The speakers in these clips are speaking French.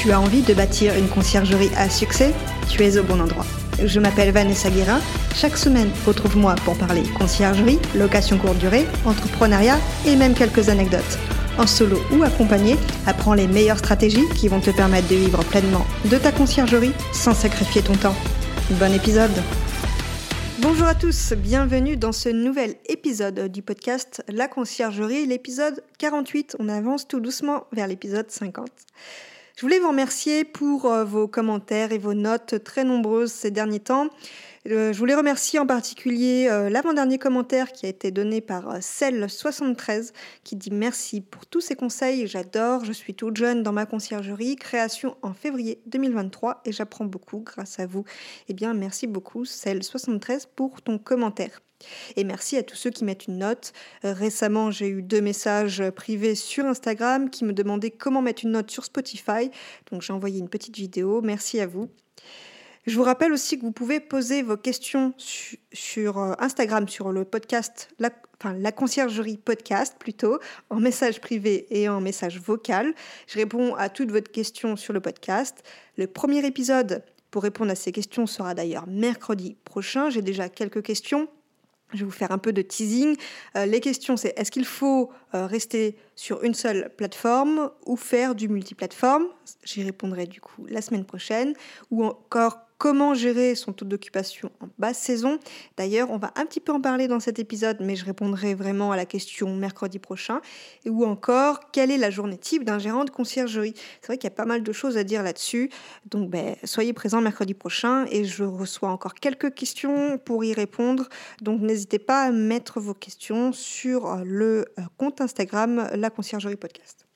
Tu as envie de bâtir une conciergerie à succès Tu es au bon endroit. Je m'appelle Vanessa Guérin. Chaque semaine, retrouve-moi pour parler conciergerie, location courte durée, entrepreneuriat et même quelques anecdotes. En solo ou accompagné, apprends les meilleures stratégies qui vont te permettre de vivre pleinement de ta conciergerie sans sacrifier ton temps. Bon épisode Bonjour à tous, bienvenue dans ce nouvel épisode du podcast La conciergerie, l'épisode 48. On avance tout doucement vers l'épisode 50. Je voulais vous remercier pour euh, vos commentaires et vos notes très nombreuses ces derniers temps. Euh, je voulais remercier en particulier euh, l'avant-dernier commentaire qui a été donné par Cell73 qui dit merci pour tous ces conseils. J'adore, je suis toute jeune dans ma conciergerie, création en février 2023 et j'apprends beaucoup grâce à vous. Eh bien, merci beaucoup Cell73 pour ton commentaire. Et merci à tous ceux qui mettent une note. Euh, récemment, j'ai eu deux messages privés sur Instagram qui me demandaient comment mettre une note sur Spotify. Donc j'ai envoyé une petite vidéo. Merci à vous. Je vous rappelle aussi que vous pouvez poser vos questions sur euh, Instagram, sur le podcast, la, enfin la conciergerie podcast plutôt, en message privé et en message vocal. Je réponds à toutes vos questions sur le podcast. Le premier épisode pour répondre à ces questions sera d'ailleurs mercredi prochain. J'ai déjà quelques questions. Je vais vous faire un peu de teasing. Euh, les questions, c'est est-ce qu'il faut euh, rester sur une seule plateforme ou faire du multiplateforme? J'y répondrai du coup la semaine prochaine. Ou encore Comment gérer son taux d'occupation en basse saison D'ailleurs, on va un petit peu en parler dans cet épisode, mais je répondrai vraiment à la question mercredi prochain. Ou encore, quelle est la journée type d'un gérant de conciergerie? C'est vrai qu'il y a pas mal de choses à dire là-dessus. Donc, ben, soyez présents mercredi prochain et je reçois encore quelques questions pour y répondre. Donc, n'hésitez pas à mettre vos questions sur le euh, compte Instagram La Conciergerie Podcast.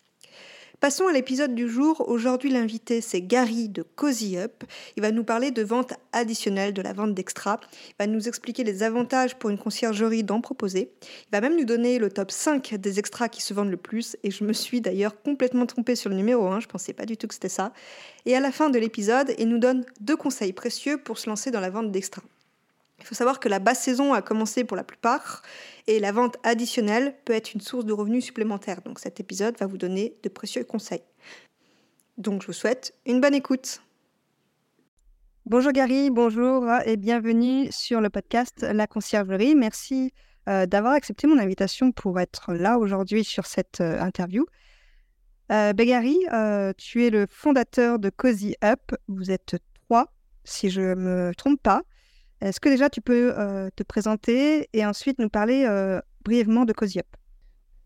Passons à l'épisode du jour. Aujourd'hui, l'invité, c'est Gary de Cozy Up. Il va nous parler de vente additionnelle, de la vente d'extra. Il va nous expliquer les avantages pour une conciergerie d'en proposer. Il va même nous donner le top 5 des extras qui se vendent le plus. Et je me suis d'ailleurs complètement trompée sur le numéro 1. Je pensais pas du tout que c'était ça. Et à la fin de l'épisode, il nous donne deux conseils précieux pour se lancer dans la vente d'extra. Il faut savoir que la basse saison a commencé pour la plupart et la vente additionnelle peut être une source de revenus supplémentaires. Donc cet épisode va vous donner de précieux conseils. Donc je vous souhaite une bonne écoute. Bonjour Gary, bonjour et bienvenue sur le podcast La Conciergerie. Merci euh, d'avoir accepté mon invitation pour être là aujourd'hui sur cette euh, interview. Euh, ben, Gary, tu es le fondateur de Cozy Up. Vous êtes trois, si je ne me trompe pas. Est-ce que déjà tu peux euh, te présenter et ensuite nous parler euh, brièvement de Cozy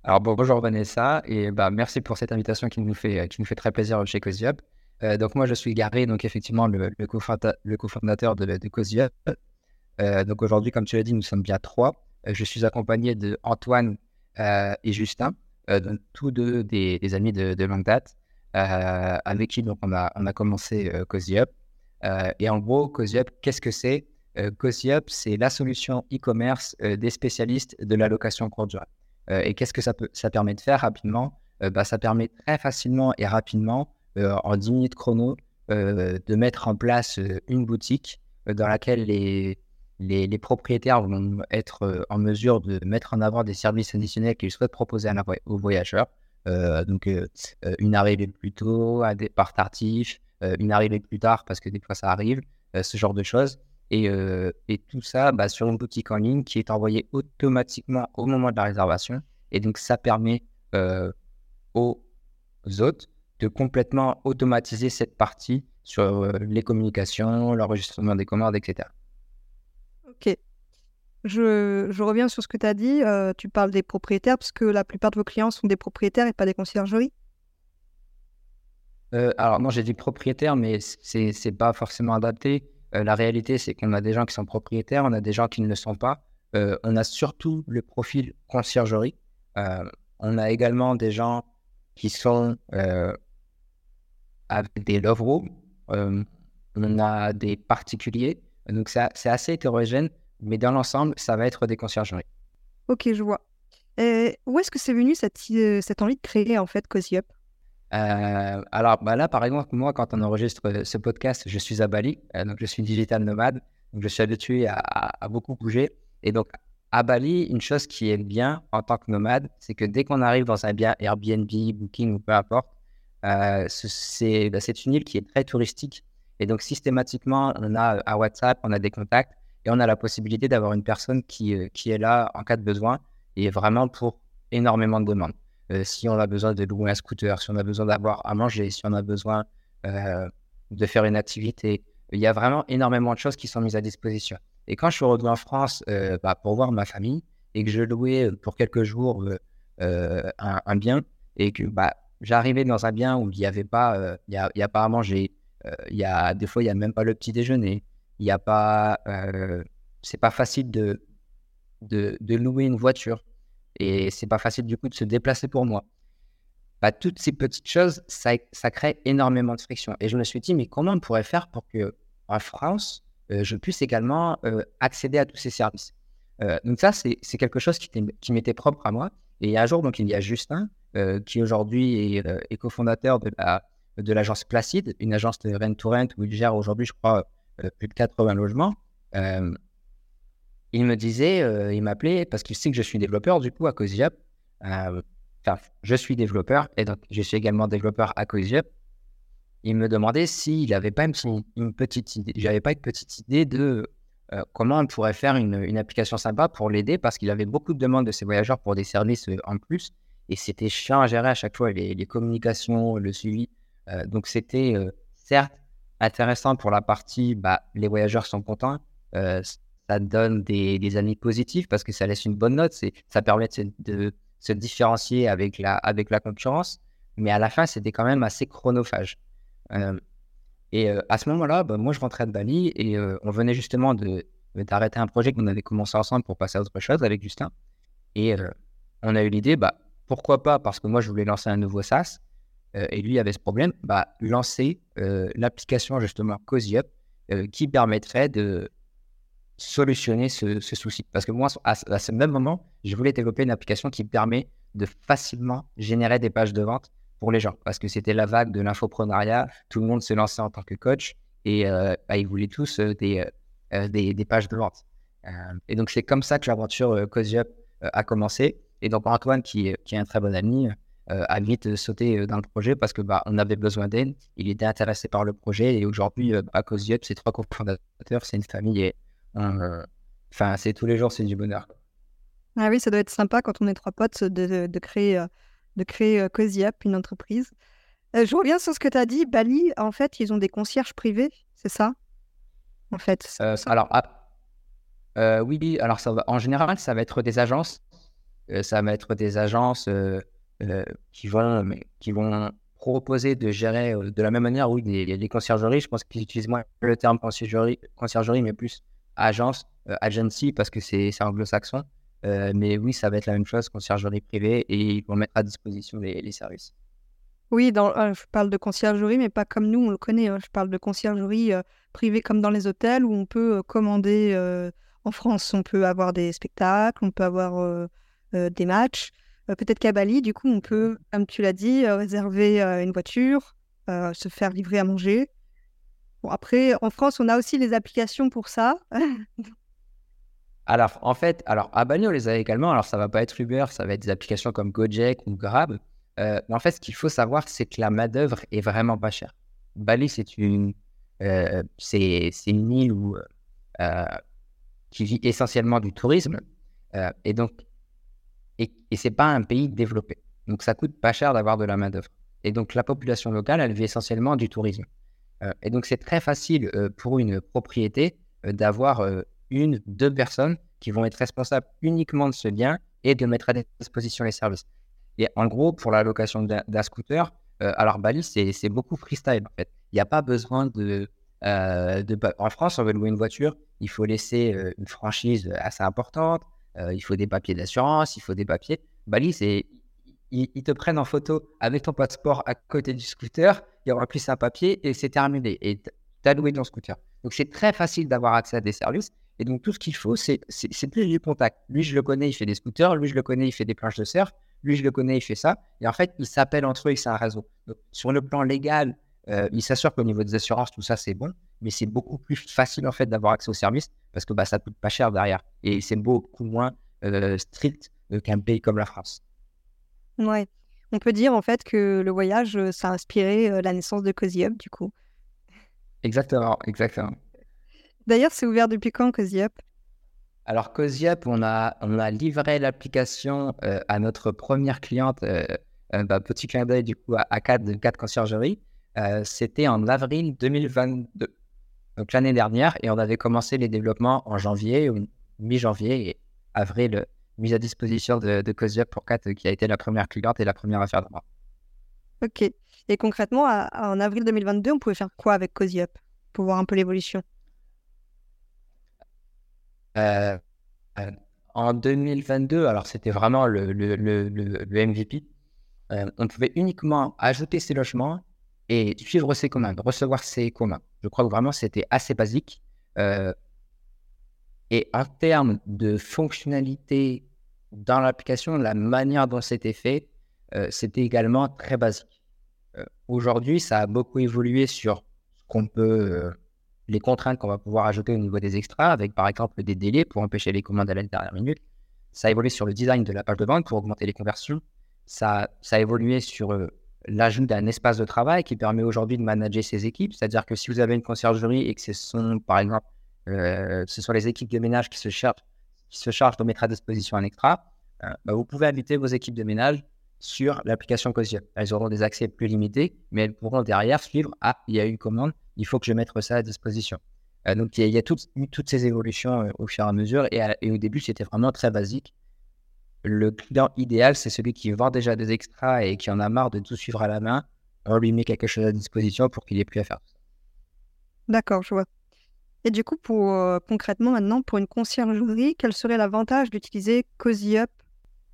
Alors bonjour Vanessa et bah, merci pour cette invitation qui nous fait, qui nous fait très plaisir chez Cozy. Euh, donc moi je suis Gary, donc effectivement le, cofondateur de, de Cozy Up. donc aujourd'hui, comme tu l'as dit, nous sommes bien trois. je suis accompagné de Antoine et Justin, tous deux des, amis de, de longue date, avec qui donc on a, on a commencé Cozy Up. et en gros, Cozy qu'est-ce que c'est? Euh, c'est la solution e-commerce euh, des spécialistes de la location courte durée. Euh, et qu'est-ce que ça, permet de faire rapidement? Bah, Ça permet très facilement et rapidement, en 10 minutes chrono, de mettre en place une boutique dans laquelle les, propriétaires vont être en mesure de mettre en avant des services additionnels qu'ils souhaitent proposer aux voyageurs. donc, une arrivée plus tôt, un départ tardif, une arrivée plus tard parce que des fois ça arrive, ce genre de choses. Et, et tout ça bah, sur une boutique en ligne qui est envoyée automatiquement au moment de la réservation. Et donc, ça permet aux hôtes de complètement automatiser cette partie sur les communications, l'enregistrement des commandes, etc. Ok. Je, je, reviens sur ce que tu as dit. tu parles des propriétaires, parce que la plupart de vos clients sont des propriétaires et pas des conciergeries? Alors, non, j'ai dit propriétaires, mais c'est n'est pas forcément adapté. Euh, la réalité, c'est qu'on a des gens qui sont propriétaires, on a des gens qui ne le sont pas. Euh, on a surtout le profil conciergerie. Euh, on a également des gens qui sont avec des love on a des particuliers. Donc, c'est assez hétérogène, mais dans l'ensemble, ça va être des conciergeries. Ok, je vois. Où est-ce que c'est venu cette, cette envie de créer en fait Cozy Up? Euh, alors bah là, par exemple, moi, quand on enregistre euh, ce podcast, je suis à Bali, euh, donc je suis digital nomade, donc je suis habitué à, beaucoup bouger. Et donc, à Bali, une chose qui est bien en tant que nomade, c'est que dès qu'on arrive dans un bien Airbnb, Booking ou peu importe, bah, c'est une île qui est très touristique. Et donc, systématiquement, on a un WhatsApp, on a des contacts et on a la possibilité d'avoir une personne qui, qui est là en cas de besoin et vraiment pour énormément de demandes. Si on a besoin de louer un scooter, si on a besoin d'avoir à manger, si on a besoin de faire une activité, il y a vraiment énormément de choses qui sont mises à disposition. Et quand je suis revenu en France bah, pour voir ma famille et que je louais pour quelques jours un, bien et que bah, j'arrivais dans un bien où il n'y avait pas, il y a, y a, à manger, il y a, des fois il n'y a même pas le petit déjeuner, il n'y a pas, c'est pas facile de, de, louer une voiture et c'est pas facile du coup de se déplacer pour moi. Bah, toutes ces petites choses, ça, crée énormément de friction. Et je me suis dit, mais comment on pourrait faire pour que en France, je puisse également accéder à tous ces services? Donc ça, c'est quelque chose qui, m'était propre à moi. Et un jour, donc, il y a Justin, qui aujourd'hui est, cofondateur de la l'agence Placide, une agence de rent to rent où il gère aujourd'hui, je crois, plus de 80 logements. Il me disait, il m'appelait parce qu'il sait que je suis développeur du coup à CozyUp. Enfin, je suis développeur et donc je suis également développeur à CozyUp. Il me demandait s'il n'avait pas une, petite idée. J'avais pas une petite idée de comment on pourrait faire une, une application sympa pour l'aider parce qu'il avait beaucoup de demandes de ses voyageurs pour des services en plus et c'était chiant à gérer à chaque fois les, les communications, le suivi. donc c'était certes intéressant pour la partie bah, les voyageurs sont contents, ça donne des, des, amis positifs parce que ça laisse une bonne note, ça permet de, se différencier avec la, concurrence, mais à la fin c'était quand même assez chronophage. et à ce moment-là, bah, moi je rentrais de Bali et on venait justement de d'arrêter un projet qu'on avait commencé ensemble pour passer à autre chose avec Justin. Et on a eu l'idée, bah, pourquoi pas, parce que moi je voulais lancer un nouveau SaaS, euh, et lui avait ce problème, bah, lancer euh, l'application justement CozyUp euh, qui permettrait de solutionner ce, souci. Parce que moi, à, ce même moment, je voulais développer une application qui permet de facilement générer des pages de vente pour les gens. Parce que c'était la vague de l'infoprenariat, tout le monde se lançait en tant que coach et bah, ils voulaient tous des, des, pages de vente. et donc, c'est comme ça que l'aventure CozyUp a commencé. Et donc, Antoine, qui, qui est un très bon ami, euh, a vite sauté euh, dans le projet parce que bah, on avait besoin d'aide. Il était intéressé par le projet et aujourd'hui, euh, à cause c'est trois cofondateurs, c'est une famille enfin, c'est tous les jours, c'est du bonheur. Ah oui, ça doit être sympa quand on est trois potes de, de créer, de créer Cozy une entreprise. je reviens sur ce que tu as dit. Bali, en fait, ils ont des concierges privés, c'est ça? En fait. alors, ah, oui, alors ça va, en général, ça va être des agences. ça va être des agences euh, qui, vont, mais, qui vont proposer de gérer euh, de la même manière. Oui, il y a des conciergeries. Je pense qu'ils utilisent moins le terme conciergerie, conciergerie mais plus agence, euh, agency, parce que c'est anglo-saxon. mais oui, ça va être la même chose, conciergerie privée, et ils vont mettre à disposition les, services. Oui, dans, je parle de conciergerie, mais pas comme nous, on le connaît. Hein. Je parle de conciergerie privée comme dans les hôtels, où on peut commander en France. On peut avoir des spectacles, on peut avoir des matchs. Euh, peut-être qu'à Bali, du coup, on peut, comme tu l'as dit, euh, réserver euh, une voiture, se faire livrer à manger. Bon, après, en France, on a aussi les applications pour ça. alors, en fait, alors à Bali, on les a également. Alors, ça va pas être Uber, ça va être des applications comme Gojek ou Grab. mais en fait, ce qu'il faut savoir, c'est que la main-d'œuvre est vraiment pas chère. Bali, c'est une, c'est, une île où, qui vit essentiellement du tourisme. et donc, et, et ce n'est pas un pays développé. Donc ça coûte pas cher d'avoir de la main-d'œuvre. Et donc la population locale, elle vit essentiellement du tourisme. Euh, et donc c'est très facile euh, pour une propriété euh, d'avoir une, deux personnes qui vont être responsables uniquement de ce bien et de mettre à disposition les services. Et en gros, pour la location d'un scooter, alors Bali, c'est beaucoup freestyle. Il n'y a pas besoin de. En France, on veut louer une voiture, il faut laisser une franchise assez importante, il faut des papiers d'assurance, il faut des papiers. Bali, c'est ils, te prennent en photo avec ton passeport à côté du scooter, il y aura plus un papier et c'est terminé. Et tu as loué ton scooter. Donc c'est très facile d'avoir accès à des services. Et donc tout ce qu'il faut, c'est plus du contact. Lui, je le connais, il fait des scooters. Lui, je le connais, il fait des planches de surf. Lui, je le connais, il fait ça. Et en fait, ils s'appellent entre eux et c'est un réseau. Sur le plan légal, euh, il s'assure qu'au niveau des assurances, tout ça, c'est bon. Mais c'est beaucoup plus facile en fait d'avoir accès aux services parce que bah, ça coûte pas cher derrière. Et c'est beaucoup moins euh, strict euh, qu'un pays comme la France. Ouais. On peut dire en fait que le voyage, ça a inspiré la naissance de Cozy Up, du coup. Exactement, exactement. D'ailleurs, c'est ouvert depuis quand Cozy Up? Alors, Cozy Up, on a, on a livré l'application à notre première cliente, bah, petit clin d'œil du coup à, à 4 de 4 conciergeries. C'était en avril 2022 donc l'année dernière, et on avait commencé les développements en janvier ou mi-janvier et avril, mise à disposition de, de pour Cat, qui a été la première cliente et la première affaire de moi. Ok. Et concrètement, en avril 2022, on pouvait faire quoi avec Cozy pour voir un peu l'évolution? Euh, euh, En 2022, alors c'était vraiment le, le, le, MVP. Euh, on pouvait uniquement ajouter ces logements et suivre ses commandes, recevoir ses commandes. Je crois que vraiment c'était assez basique. Euh, et en termes de fonctionnalité dans l'application, la manière dont c'était fait, euh, c'était également très basique. Euh, aujourd'hui, ça a beaucoup évolué sur peut, les contraintes qu'on va pouvoir ajouter au niveau des extras, avec par exemple des délais pour empêcher les commandes à la dernière minute. Ça a évolué sur le design de la page de vente pour augmenter les conversions. Ça, ça a évolué sur l'ajout d'un espace de travail qui permet aujourd'hui de manager ses équipes. C'est-à-dire que si vous avez une conciergerie et que ce sont, par exemple, euh, ce sont les équipes de ménage qui se, chargent, qui se chargent de mettre à disposition un extra, euh, bah, vous pouvez inviter vos équipes de ménage sur l'application Cosium. Elles auront des accès plus limités, mais elles pourront derrière suivre Ah, il y a eu une commande, il faut que je mette ça à disposition. Euh, donc, il y a, toutes, toutes, ces évolutions au fur et à mesure. Et, et au début, c'était vraiment très basique le client idéal, c'est celui qui vend déjà des extras et qui en a marre de tout suivre à la main. On lui met quelque chose à disposition pour qu'il ait plus à faire. D'accord, je vois. Et du coup, pour euh, concrètement maintenant, pour une conciergerie, quel serait l'avantage d'utiliser Cozy Up?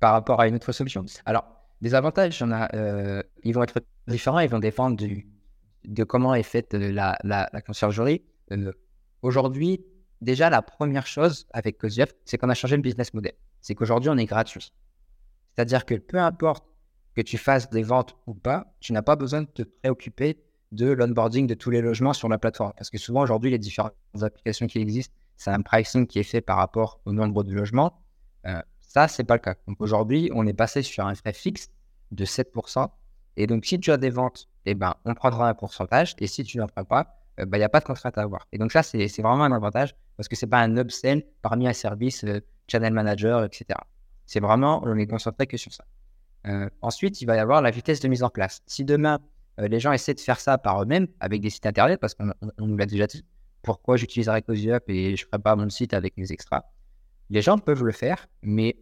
Par rapport à une autre solution Alors, des avantages, en a, euh, ils vont être différents, ils vont dépendre de comment est faite la, la, conciergerie. Euh, aujourd'hui, déjà, la première chose avec Cozy Up, c'est qu'on a changé le business model c'est qu'aujourd'hui, on est gratuit. C'est-à-dire que peu importe que tu fasses des ventes ou pas, tu n'as pas besoin de te préoccuper de l'onboarding de tous les logements sur la plateforme. Parce que souvent, aujourd'hui, les différentes applications qui existent, c'est un pricing qui est fait par rapport au nombre de logements. Euh, ça, c'est pas le cas. Donc aujourd'hui, on est passé sur un frais fixe de 7%. Et donc, si tu as des ventes, eh ben, on prendra un pourcentage. Et si tu n'en prends pas, euh, ben, il n'y a pas de contrainte à avoir. Et donc, ça, c'est vraiment un avantage parce que ce n'est pas un upsell parmi un service euh, channel manager, etc. C'est vraiment, on est concentré que sur ça. Euh, ensuite, il va y avoir la vitesse de mise en place. Si demain, euh, les gens essaient de faire ça par eux-mêmes avec des sites internet, parce qu'on nous l'a déjà dit, pourquoi j'utiliserais CozyUp et je ferai pas mon site avec mes extras Les gens peuvent le faire, mais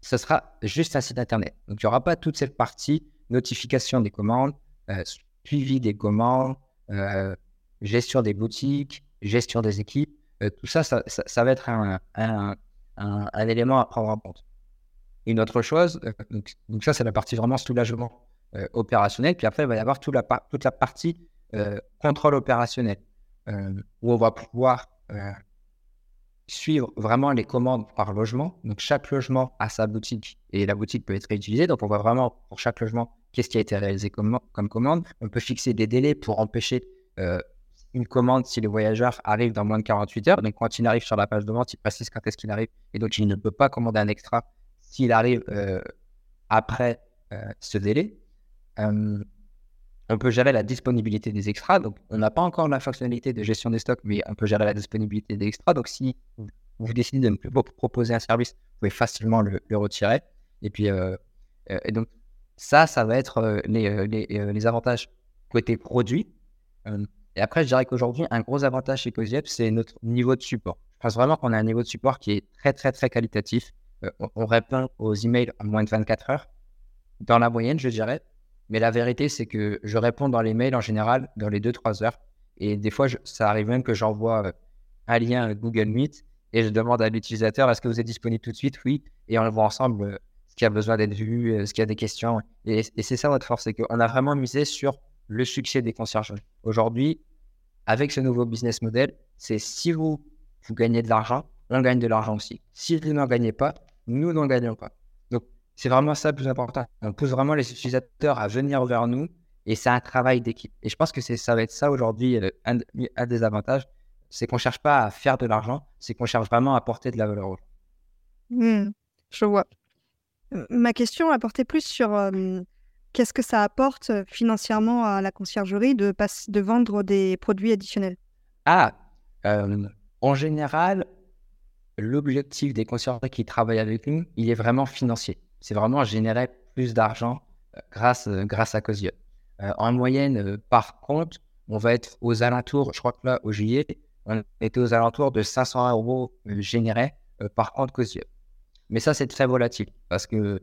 ce sera juste un site internet. Donc, il n'y aura pas toute cette partie notification des commandes, euh, suivi des commandes, gestion des boutiques, gestion des équipes. tout ça ça, va être un, élément à prendre en compte. Une autre chose, euh, donc, ça c'est la partie vraiment soulagement euh, opérationnel, puis après il va y avoir toute la, partie euh, contrôle opérationnel, où on va pouvoir suivre vraiment les commandes par logement. Donc chaque logement a sa boutique et la boutique peut être réutilisée. Donc on voit vraiment pour chaque logement qu'est-ce qui a été réalisé comme, commande. On peut fixer des délais pour empêcher une commande si le voyageur arrive dans moins de 48 heures. Donc, quand il arrive sur la page de vente, il précise quand est-ce qu'il arrive et donc il ne peut pas commander un extra s'il arrive euh, après euh, ce délai. Euh, on peut gérer la disponibilité des extras. Donc, on n'a pas encore la fonctionnalité de gestion des stocks, mais on peut gérer la disponibilité des extras. Donc, si vous décidez de ne plus proposer un service, vous pouvez facilement le, retirer. Et puis, et donc, ça, ça va être les, les, les avantages côté produit. Et après, je dirais qu'aujourd'hui, un gros avantage chez CozyUp, c'est notre niveau de support. Je pense vraiment qu'on a un niveau de support qui est très, très, très qualitatif. Euh, on, répond aux emails en moins de 24 heures, dans la moyenne, je dirais. Mais la vérité, c'est que je réponds dans les mails en général dans les 2-3 heures. Et des fois, ça arrive même que j'envoie euh, un lien Google Meet et je demande à l'utilisateur est-ce que vous êtes disponible tout de suite? Oui. Et on voit ensemble euh, ce qui a besoin d'être vu, ce qu'il y a des questions. Et, et c'est ça notre force, c'est qu'on a vraiment misé sur le succès des concierges. Aujourd'hui, avec ce nouveau business model, c'est si vous, vous gagnez de l'argent, on gagne de l'argent aussi. Si vous n'en gagnez pas, nous n'en gagnons pas. C'est vraiment ça le plus important. On pousse vraiment les utilisateurs à venir vers nous et c'est un travail d'équipe. Et je pense que ça va être ça aujourd'hui, euh, un, des avantages, c'est qu'on ne cherche pas à faire de l'argent, c'est qu'on cherche vraiment à apporter de la valeur mmh, je vois. Ma question a porté plus sur qu'est-ce que ça apporte financièrement à la conciergerie de, de vendre des produits additionnels? Ah, en général, l'objectif des conciergeries qui travaillent avec nous, il est vraiment financier. C'est vraiment générer plus d'argent grâce, grâce à Cosio. en moyenne, par contre, on va être aux alentours, je crois que là, au juillet, on était aux alentours de 500 euros générés par compte Cosio. Mais ça, c'est très volatile parce que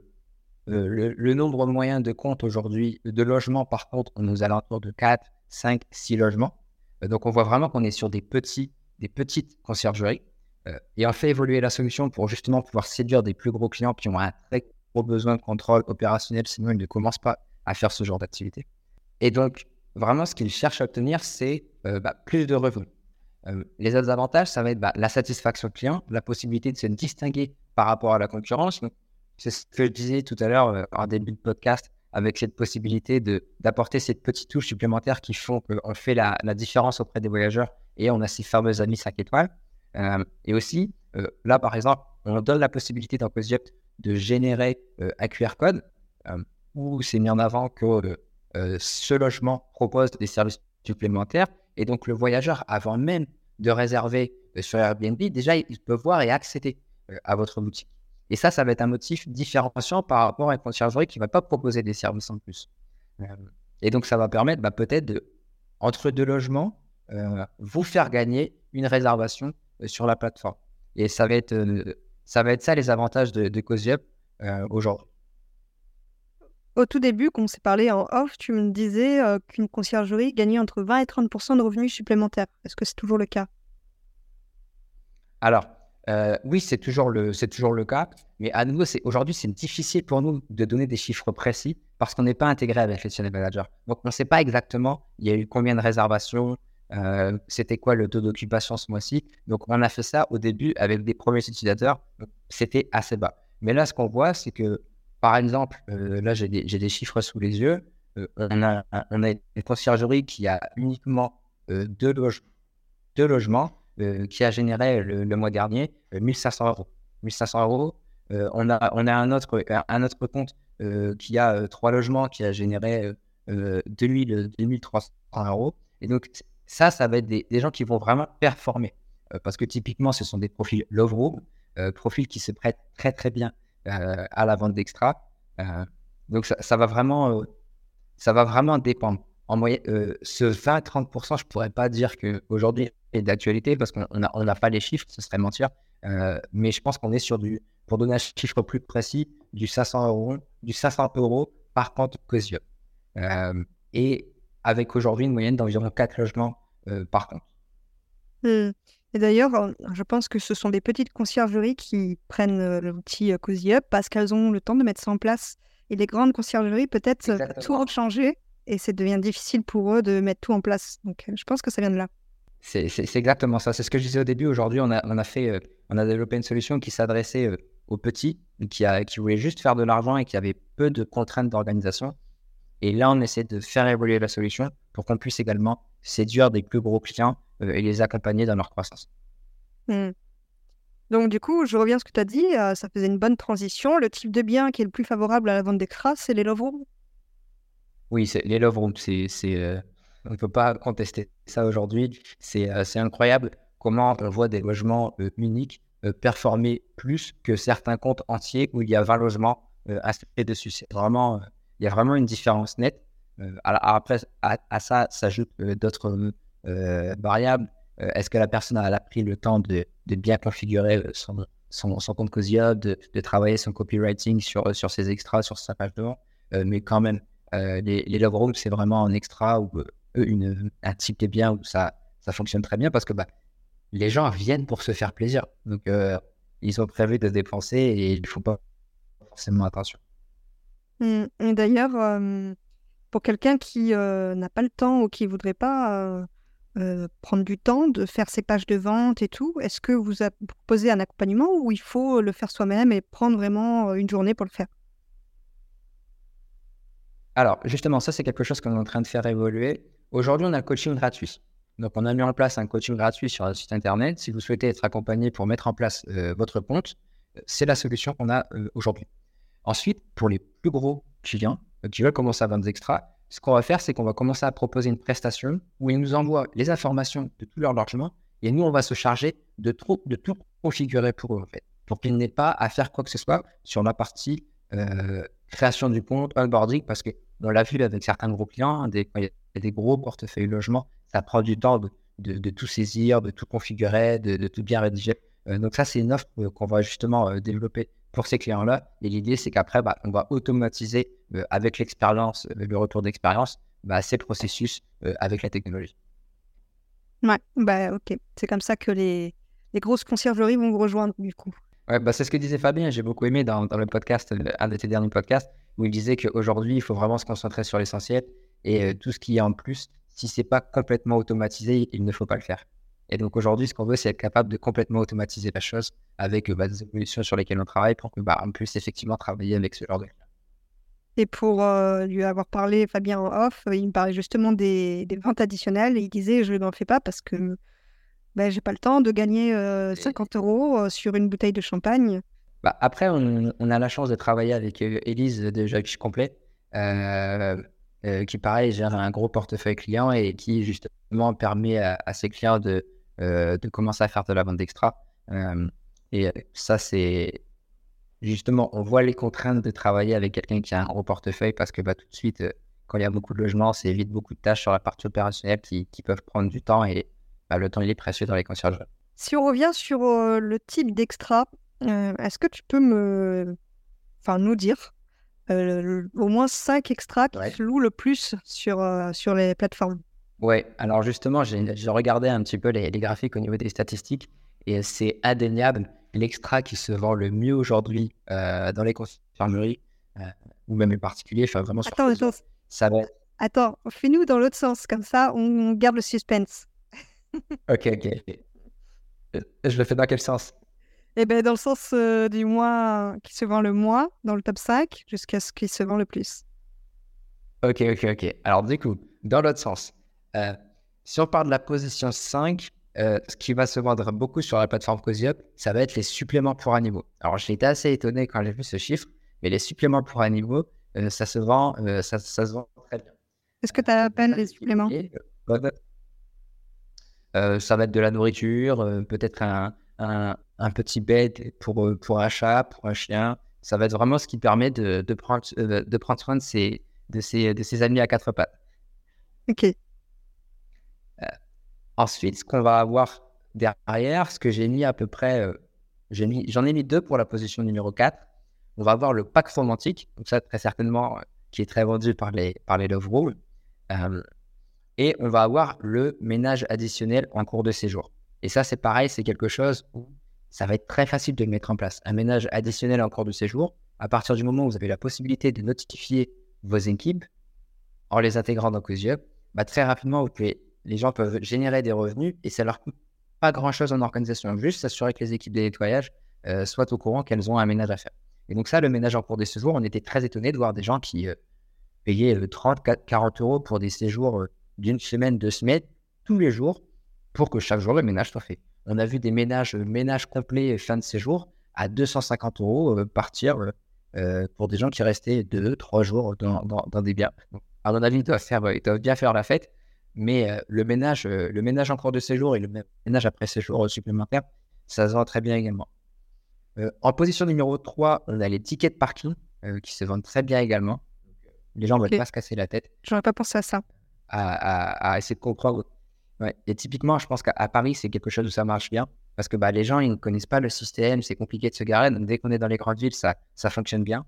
euh, le, nombre moyen de comptes aujourd'hui, de logements par contre, on est aux alentours de 4, 5, 6 logements. Euh, donc on voit vraiment qu'on est sur des, petits, des petites conciergeries. Euh, et on fait évoluer la solution pour justement pouvoir séduire des plus gros clients qui ont un très gros besoin de contrôle opérationnel, sinon ils ne commencent pas à faire ce genre d'activité. Et donc, vraiment, ce qu'ils cherchent à obtenir, c'est bah, plus de revenus. les autres avantages, ça va être bah, la satisfaction client, la possibilité de se distinguer par rapport à la concurrence. C'est ce que je disais tout à l'heure euh, en début de podcast, avec cette possibilité d'apporter cette petite touche supplémentaire qui font qu'on fait la, différence auprès des voyageurs et on a ces fameux amis 5 étoiles. Euh, et aussi, euh, là par exemple, on donne la possibilité dans Cosiop de générer un QR code où c'est mis en avant que ce logement propose des services supplémentaires et donc le voyageur, avant même de réserver sur Airbnb, déjà il peut voir et accéder à votre boutique. Et ça, ça va être un motif différenciant par rapport à une conciergerie qui ne va pas proposer des services en plus. Euh, et donc, ça va permettre bah, peut-être, de, entre deux logements, euh, vous faire gagner une réservation euh, sur la plateforme. Et ça va être, ça, va être ça les avantages de, de aujourd'hui. Au tout début, quand on s'est parlé en off, tu me disais qu'une conciergerie gagnait entre 20 et 30% de revenus supplémentaires. Est-ce que c'est toujours le cas? Alors, euh, oui, c'est toujours, le, toujours le cas. Mais à nouveau, aujourd'hui, c'est difficile pour nous de donner des chiffres précis parce qu'on n'est pas intégré avec les channel managers. Donc, on ne sait pas exactement il y a eu combien de réservations, euh, c'était quoi le taux d'occupation ce mois-ci? Donc, on a fait ça au début avec des premiers utilisateurs. C'était assez bas. Mais là, ce qu'on voit, c'est que, par exemple, euh, là, j'ai des, des, chiffres sous les yeux. on, a, on a une conciergerie qui a uniquement deux, deux logements euh, qui a généré le, mois dernier 1500 euh, euros. 1500 euros. Euh, on, a, on a un autre, un autre compte qui a trois logements qui a généré 2000, 2300 euros. Et donc, ça, ça va être des, gens qui vont vraiment performer. parce que typiquement, ce sont des profils love room, profils qui se prêtent très, très bien à la vente d'extra. donc, ça, va vraiment, ça va vraiment dépendre en moyenne, euh, ce 20-30%, je ne pourrais pas dire qu'aujourd'hui est d'actualité parce qu'on n'a on pas les chiffres, ce serait mentir. Euh, mais je pense qu'on est sur du, pour donner un chiffre plus précis, du 500 euros, du 500 euros par compte Cosio. Euh, et avec aujourd'hui une moyenne d'environ 4 logements par compte. Mmh. Et d'ailleurs, je pense que ce sont des petites conciergeries qui prennent l'outil Cozy parce qu'elles ont le temps de mettre ça en place. Et les grandes conciergeries, peut-être, tout changé et ça devient difficile pour eux de mettre tout en place. Donc, euh, je pense que ça vient de là. C'est exactement ça. C'est ce que je disais au début. Aujourd'hui, on a, on, a fait, euh, on a développé une solution qui s'adressait euh, aux petits, qui, a, qui voulaient juste faire de l'argent et qui avait peu de contraintes d'organisation. Et là, on essaie de faire évoluer la solution pour qu'on puisse également séduire des plus gros clients et les accompagner dans leur croissance. Mmh. Donc, du coup, je reviens à ce que tu as dit. ça faisait une bonne transition. Le type de bien qui est le plus favorable à la vente d'extra, c'est les love rooms? Oui, les love rooms, c'est, euh, on ne peut pas contester ça aujourd'hui. C'est, euh, c'est incroyable comment on voit des logements euh, uniques performer plus que certains comptes entiers où il y a 20 logements inscrits dessus. C'est vraiment, il y a vraiment une différence nette. après, à, ça s'ajoutent d'autres variables. Est-ce que la personne a, pris le temps de, bien configurer son, compte COSIA, de, de, travailler son copywriting sur, ses extras, sur sa page de vente? Mais quand même, euh, les, les, love rooms, c'est vraiment un extra ou euh, un type de bien où ça, fonctionne très bien parce que bah, les gens viennent pour se faire plaisir. Donc, euh, ils ont prévu de dépenser et il ne faut pas forcément attention. Mmh. D'ailleurs, pour quelqu'un qui n'a pas le temps ou qui ne voudrait pas prendre du temps de faire ses pages de vente et tout, est-ce que vous proposez un accompagnement ou il faut le faire soi-même et prendre vraiment une journée pour le faire? Alors, justement, ça, c'est quelque chose qu'on est en train de faire évoluer. Aujourd'hui, on a le coaching gratuit. Donc, on a mis en place un coaching gratuit sur le site internet. Si vous souhaitez être accompagné pour mettre en place votre compte, c'est la solution qu'on a aujourd'hui. Ensuite, pour les plus gros clients, qui veulent commencer à vendre des extras, ce qu'on va faire, c'est qu'on va commencer à proposer une prestation où ils nous envoient les informations de tout leur logement et nous, on va se charger de, de tout configurer pour eux, en fait, pour qu'ils n'aient pas à faire quoi que ce soit sur la partie euh, création du compte, onboarding, parce qu'on l'a vu avec certains gros clients, des, il y a des gros portefeuilles logement, ça prend du temps de, tout saisir, de tout configurer, de, tout bien rédiger. Euh, donc ça, c'est une offre euh, qu'on va justement développer pour ces clients-là. Et l'idée, c'est qu'après, bah, on va automatiser avec l'expérience, le retour d'expérience, bah, ces processus avec la technologie. Ouais, bah ok. C'est comme ça que les, les grosses conciergeries vont vous rejoindre du coup. Ouais, bah, c'est ce que disait Fabien, j'ai beaucoup aimé dans, dans, le podcast, un de tes derniers podcasts, où il disait qu'aujourd'hui, il faut vraiment se concentrer sur l'essentiel et euh, tout ce qui est en plus, si c'est pas complètement automatisé, il ne faut pas le faire. Et donc aujourd'hui, ce qu'on veut, c'est être capable de complètement automatiser la chose avec euh, bah, des évolutions sur lesquelles on travaille pour que bah, on puisse effectivement travailler avec ce genre de et pour euh, lui avoir parlé, Fabien en off, il me parlait justement des, des ventes additionnelles et il disait Je n'en fais pas parce que ben, j'ai pas le temps de gagner 50 euros sur une bouteille de champagne. Bah, après, on, a la chance de travailler avec Elise de Jacques Complet, qui, pareil, gère un gros portefeuille client et qui, justement, permet à, ses clients de, de commencer à faire de la vente extra. et ça, c'est justement, on voit les contraintes de travailler avec quelqu'un qui a un gros portefeuille parce que bah, tout de suite, quand il y a beaucoup de logements, ça évite beaucoup de tâches sur la partie opérationnelle qui, qui peuvent prendre du temps et bah, le temps il est précieux dans les conciergeries. Si on revient sur euh, le type d'extra, euh, est-ce que tu peux me, enfin, nous dire euh, au moins cinq extras qui se louent le plus sur, sur les plateformes? Oui, alors justement, j'ai regardé un petit peu les, graphiques au niveau des statistiques et c'est indéniable l'extra qui se vend le mieux aujourd'hui dans les conciergeries ou même les particuliers, enfin vraiment attends, attends. ça va... Attends, fais-nous dans l'autre sens, comme ça on garde le suspense ok, ok. Je le fais dans quel sens? Eh bien, dans le sens euh, du mois qui se vend le moins, dans le top 5, jusqu'à ce qui se vend le plus. Ok, ok, ok. Alors, du coup, dans l'autre sens, euh, si on parle de la position 5, euh, ce qui va se vendre beaucoup sur la plateforme CozyUp, ça va être les suppléments pour animaux. Alors, j'ai été assez étonné quand j'ai vu ce chiffre, mais les suppléments pour animaux, ça, se vend, ça, ça, se vend très bien. Est-ce que tu as appelles les suppléments? Euh, ça va être de la nourriture, euh, peut-être un, un, petit bed pour, euh, pour un chat, pour un chien. Ça va être vraiment ce qui permet de, de prendre, de prendre soin de ses, de, ses, de ses amis à quatre pattes. Ok. Ensuite, ce qu'on va avoir derrière, ce que j'ai mis à peu près, j'en ai, mis deux pour la position numéro 4. On va avoir le pack romantique, donc ça très certainement qui est très vendu par les, par les Love Room. Et on va avoir le ménage additionnel en cours de séjour. Et ça, c'est pareil, c'est quelque chose où ça va être très facile de le mettre en place. Un ménage additionnel en cours de séjour, à partir du moment où vous avez la possibilité de notifier vos équipes en les intégrant dans CozyUp, bah, très rapidement, les gens peuvent générer des revenus et ça leur coûte pas grand-chose en organisation. Juste s'assurer que les équipes de nettoyage euh, soient au courant qu'elles ont un ménage à faire. Et donc ça, le ménage en cours de séjour, on était très étonnés de voir des gens qui euh, payaient 30, euh, 40 euros pour des séjours d'une semaine, deux semaines, tous les jours, pour que chaque jour le ménage soit fait. On a vu des ménages, ménages complets fin de séjour à 250 euros partir pour des gens qui restaient deux, trois jours dans, des biens. à mon avis, faire, ils doivent bien faire la fête, mais le, ménage, le ménage en cours de séjour et le ménage après séjour supplémentaire, ça se vend très bien également. en position numéro 3, on a les tickets de parking qui se vendent très bien également. Les gens ne veulent pas se casser la tête. J'aurais pas pensé à ça à, essayer de comprendre. Et typiquement, je pense qu'à Paris, c'est quelque chose où ça marche bien parce que bah, les gens, ils ne connaissent pas le système, c'est compliqué de se garer. Donc, dès qu'on est dans les grandes villes, ça, ça fonctionne bien.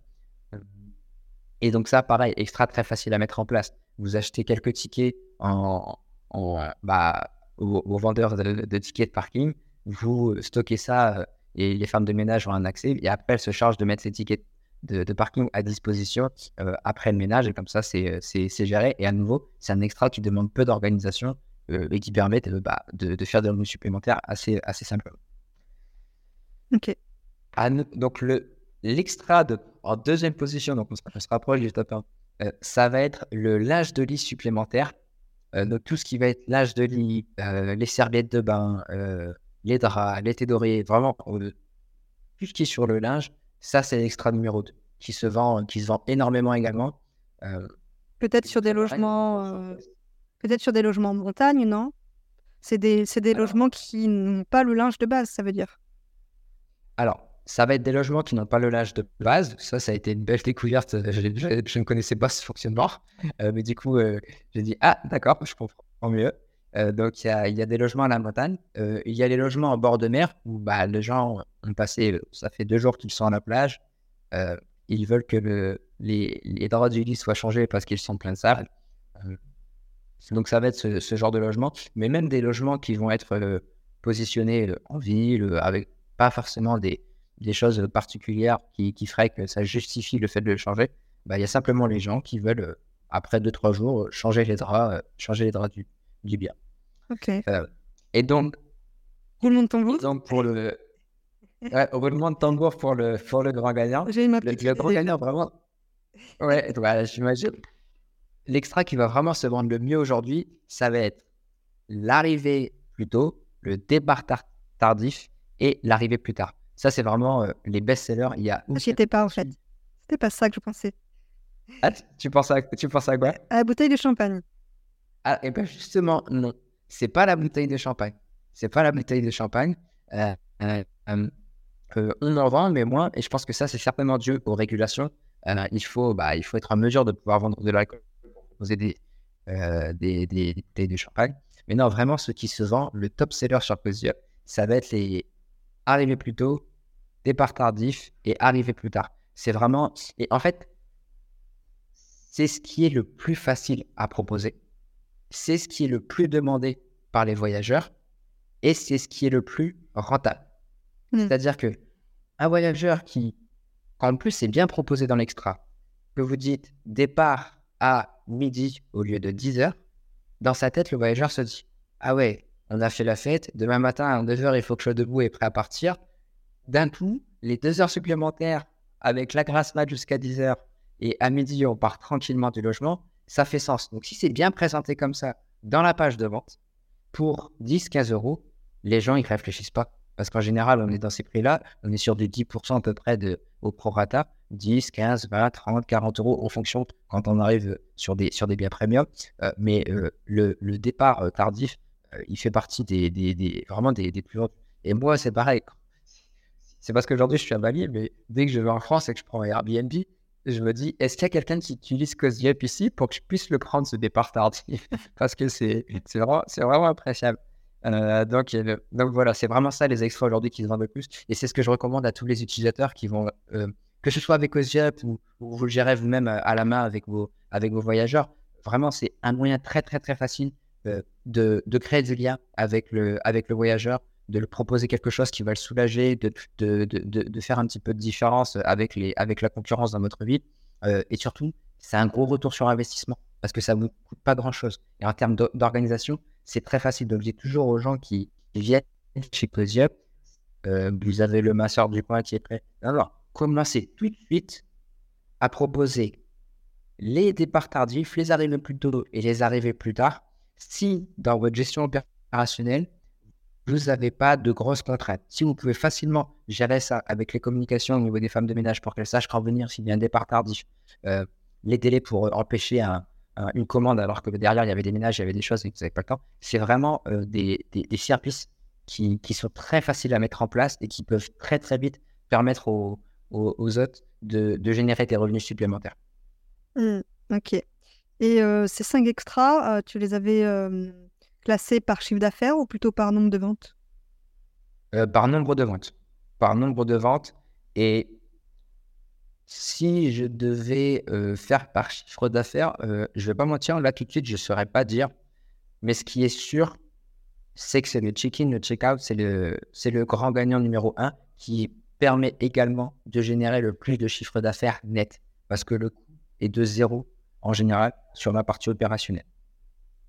Et donc, ça, pareil, extra très facile à mettre en place. Vous achetez quelques tickets en, en bah, aux, vendeurs de, tickets de parking, vous stockez ça euh, et les femmes de ménage ont un accès. Et après, elles se chargent de mettre ces tickets de, parking à disposition euh, après le ménage. Et comme ça, euh, c'est géré. Et à nouveau, c'est un extra qui demande peu d'organisation euh, et qui permet de, bah, de, faire des revenus supplémentaires assez, assez simplement. Ok. donc, l'extra en deuxième position, donc on se, rapproche du top 1, ça va être le l'âge de lit supplémentaire. donc, tout ce qui va être l'âge de lit, les serviettes de bain, les draps, les thés dorés, vraiment tout ce qui est sur le linge, ça, c'est l'extra numéro 2 qui se vend, qui se vend énormément également. peut-être sur des logements, peut-être sur des logements en montagne, non? C'est des, des logements qui n'ont pas le linge de base, ça veut dire. Alors, ça va être des logements qui n'ont pas le linge de base. Ça, ça a été une belle découverte. Je, ne connaissais pas ce fonctionnement. mais du coup, j'ai dit, ah, d'accord, je comprends mieux. Euh, donc, il y a, y a, des logements à la montagne. Euh, il y a les logements en bord de mer où bah, les gens ont passé, ça fait deux jours qu'ils sont à la plage. Euh, ils veulent que le, les, les, draps du lit soient changés parce qu'ils sont pleins de sable. donc, ça va être ce, ce, genre de logement. Mais même des logements qui vont être positionnés en ville, avec pas forcément des, des choses particulières qui, qui, feraient que ça justifie le fait de le changer. Bah, il y a simplement les gens qui veulent, après deux, trois jours, changer les draps, changer les draps du, du bien. Ok. Euh, et donc, roulement de tambour. Donc pour le, ouais, roulement de tambour pour le pour le grand gagnant. J'ai ma le, le grand gagnant vraiment. Ouais, voilà, j'imagine. L'extra qui va vraiment se vendre le mieux aujourd'hui, ça va être l'arrivée plus tôt, le départ tardif et l'arrivée plus tard. Ça, c'est vraiment euh, les best-sellers. Il y a. J'y étais pas en fait. C'était pas ça que je pensais. Ah, tu penses à, tu penses à quoi? À la bouteille de champagne. Ah, et bien justement, non c'est pas la bouteille de champagne. C'est pas la bouteille de champagne. Euh, euh, euh, on en vend, mais moins. Et je pense que ça, c'est certainement dû aux régulations. il, faut, bah, il faut être en mesure de pouvoir vendre de l'alcool pour proposer des, des, des, bouteilles de champagne. Mais non, vraiment, ce qui se vend, le top seller sur Cosy ça va être les arriver plus tôt, départ tardif et arriver plus tard. C'est vraiment. Et en fait, c'est ce qui est le plus facile à proposer c'est ce qui est le plus demandé par les voyageurs et c'est ce qui est le plus rentable. Mmh. C'est-à-dire que un voyageur qui, en plus, c'est bien proposé dans l'extra, que vous dites départ à midi au lieu de 10 heures, dans sa tête, le voyageur se dit Ah ouais, on a fait la fête, demain matin à 9 heures, il faut que je sois debout et prêt à partir. D'un coup, les deux heures supplémentaires avec la grasse mat jusqu'à 10 heures et à midi, on part tranquillement du logement, ça fait sens. Donc, si c'est bien présenté comme ça dans la page de vente, pour 10, 15 euros, les gens, ils réfléchissent pas. Parce qu'en général, on est dans ces prix-là, on est sur des 10% à peu près de, au prorata, 10, 15, 20, 30, 40 euros en fonction quand on arrive sur des, biens premium. Euh, mais euh, le, le, départ euh, tardif, il fait partie des, des, des vraiment des, des, plus hautes. Et moi, c'est pareil. C'est parce qu'aujourd'hui, je suis à Bali, mais dès que je vais en France et que je prends Airbnb, je me dis, est-ce qu'il y a quelqu'un qui utilise Cozy ici pour que je puisse le prendre ce départ tardif? Parce que c'est vraiment, vraiment appréciable. Euh, donc, donc voilà, c'est vraiment ça les extras aujourd'hui qui se vendent le plus. Et c'est ce que je recommande à tous les utilisateurs qui vont, euh, que ce soit avec Cozy ou, ou, vous le gérez vous-même euh, à la main avec vos, avec vos voyageurs. Vraiment, c'est un moyen très, très, très facile de, créer des liens avec le, avec le voyageur, de le proposer quelque chose qui va le soulager, de, de, de, faire un petit peu de différence avec, les, avec la concurrence dans votre vie. Euh, et surtout, c'est un gros retour sur investissement parce que ça ne vous coûte pas grand-chose. Et en termes d'organisation, c'est très facile. Donc, j'ai toujours aux gens qui viennent chez Cozy euh, vous avez le masseur du coin qui est prêt. Alors, commencez tout de suite à proposer les départs tardifs, les arrivées plus tôt et les arrivées plus tard. Si dans votre gestion opérationnelle, vous n'avez pas de grosses contraintes. Si vous pouvez facilement gérer ça avec les communications au niveau des femmes de ménage pour qu'elles sachent quand venir s'il y a un départ tardif, euh, les délais pour euh, empêcher une commande alors que derrière il y avait des ménages, il y avait des choses et que vous n'avez pas le temps, c'est vraiment euh, des, services qui, sont très faciles à mettre en place et qui peuvent très très vite permettre aux, aux, de, générer des revenus supplémentaires. Mmh, ok. Et ces cinq extras, tu les avais classé par chiffre d'affaires ou plutôt par nombre de ventes? Par nombre de ventes. Par nombre de ventes. Et si je devais faire par chiffre d'affaires, je ne vais pas mentir, là tout de suite, je ne saurais pas dire. Mais ce qui est sûr, c'est que c'est le check-in, le check-out, c'est le, c'est le grand gagnant numéro un qui permet également de générer le plus de chiffre d'affaires net. Parce que le coût est de zéro en général sur la partie opérationnelle.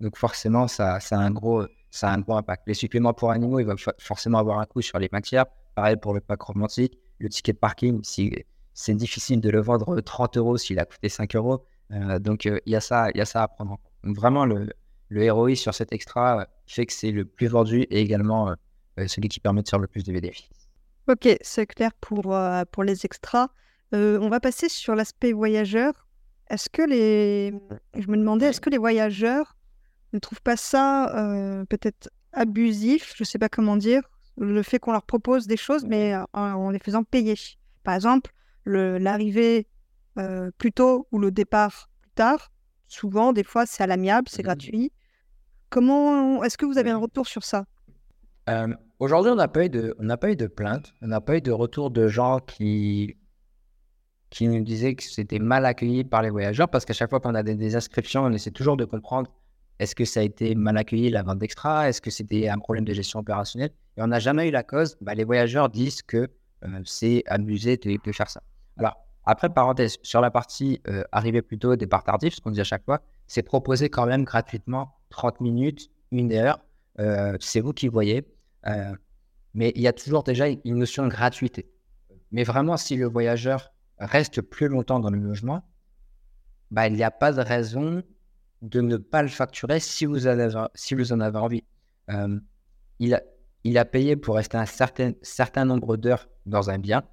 Donc forcément, ça, a un gros, ça a un gros impact. Les suppléments pour animaux, ils vont forcément avoir un coût sur les matières. Pareil pour le pack romantique. Le ticket de parking, c'est difficile de le vendre 30 euros s'il a coûté 5 euros. Euh, donc il y, a ça, y a ça à prendre en compte. Vraiment, le, le ROI sur cet extra euh, fait que c'est le plus vendu et également euh, celui qui permet de faire le plus de bénéfices. Ok, c'est clair pour, pour les extras. on va passer sur l'aspect voyageur. Est-ce que les... Je me demandais, est-ce que les voyageurs ne trouvent pas ça peut-être abusif, je ne sais pas comment dire, le fait qu'on leur propose des choses, mais en les faisant payer? Par exemple, l'arrivée plus tôt ou le départ plus tard, souvent, des fois, c'est à l'amiable, c'est mmh. gratuit. Comment est-ce que vous avez un retour sur ça? Aujourd'hui, on n'a pas eu de, on n'a pas eu de plainte, on n'a pas eu de retour de gens qui qui nous disaient que c'était mal accueilli par les voyageurs parce qu'à chaque fois qu'on a des, inscriptions, on essaie toujours de comprendre est-ce que ça a été mal accueilli la vente d'extra, est-ce que c'était un problème de gestion opérationnelle? Et on n'a jamais eu la cause. Bah, les voyageurs disent que c'est amusé de, faire ça. Alors après parenthèse sur la partie arriver plus tôt, départ tardif, ce qu'on dit à chaque fois, c'est proposer quand même gratuitement 30 minutes, une heure. c'est vous qui voyez. mais il y a toujours déjà une notion de gratuité. Mais vraiment, si le voyageur reste plus longtemps dans le logement, bah, il n'y a pas de raison de ne pas le facturer si vous, avez, si vous en avez envie. il, a, il a payé pour rester un certain, certain nombre d'heures dans un bien.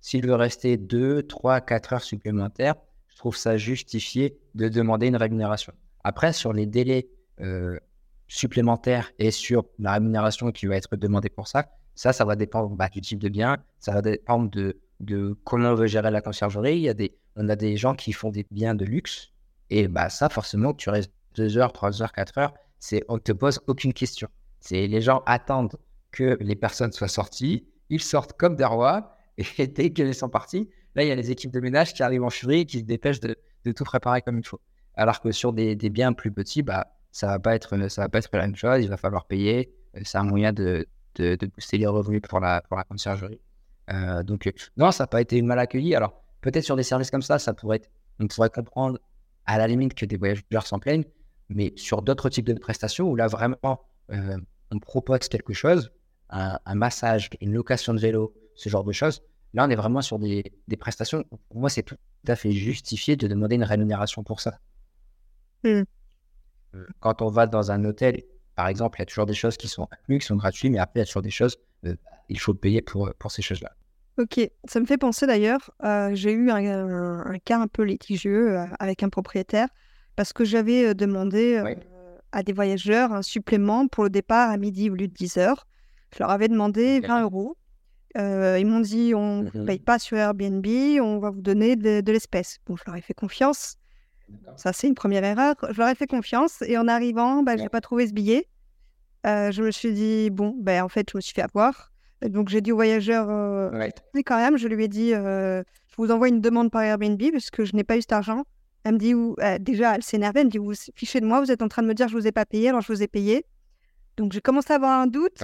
S'il veut rester 2, 3, 4 heures supplémentaires, je trouve ça justifié de demander une rémunération. Après, sur les délais supplémentaires et sur la rémunération qui va être demandée pour ça, ça, ça va dépendre bah, du type de bien, ça va dépendre de, de comment on veut gérer la conciergerie. Il y a des, on a des gens qui font des biens de luxe. Et bah, ça, forcément, tu restes 2 heures, 3 heures, 4 heures, c'est, on ne te pose aucune question. C'est les gens attendent que les personnes soient sorties, ils sortent comme des rois, et dès qu'ils sont partis, là, il y a les équipes de ménage qui arrivent en furie et qui se dépêchent de, tout préparer comme il faut. Alors que sur des, biens plus petits, bah, ça ne va, pas être, va pas être la même chose, il va falloir payer. C'est un moyen de, de, de booster les revenus pour la conciergerie. Euh, donc, euh, non, ça n'a pas été mal accueilli. Alors, peut-être sur des services comme ça, ça pourrait être, on pourrait comprendre à la limite que des voyageurs s'en plaignent, mais sur d'autres types de prestations où là, vraiment, euh, on propose quelque chose, un, massage, une location de vélo, ce genre de choses, là, on est vraiment sur des, des prestations. Pour moi, c'est tout à fait justifié de demander une rémunération pour ça. Mmh. Quand on va dans un hôtel, par exemple, il y a toujours des choses qui sont incluses, qui sont gratuites, mais après, il y a toujours des choses, il faut payer pour, pour ces choses-là. Ok, ça me fait penser d'ailleurs, euh, j'ai eu un, cas un peu litigieux euh, avec un propriétaire parce que j'avais euh, demandé à des voyageurs un supplément pour le départ à midi au lieu de 10 heures. Je leur avais demandé 20 euros. ils m'ont dit on ne mmh paye pas sur Airbnb, on va vous donner de, l'espèce. Bon, je leur ai fait confiance. Ça, c'est une première erreur. Je leur ai fait confiance et en arrivant, bah, je n'ai pas trouvé ce billet. je me suis dit, bon, ben, en fait, je me suis fait avoir. Donc j'ai dit au voyageur, euh, quand même, je lui ai dit, euh, je vous envoie une demande par Airbnb parce que je n'ai pas eu cet argent. Elle me dit, euh, déjà, elle s'énervait, elle me dit, vous fichez de moi, vous êtes en train de me dire que je vous ai pas payé, alors je vous ai payé. Donc j'ai commencé à avoir un doute.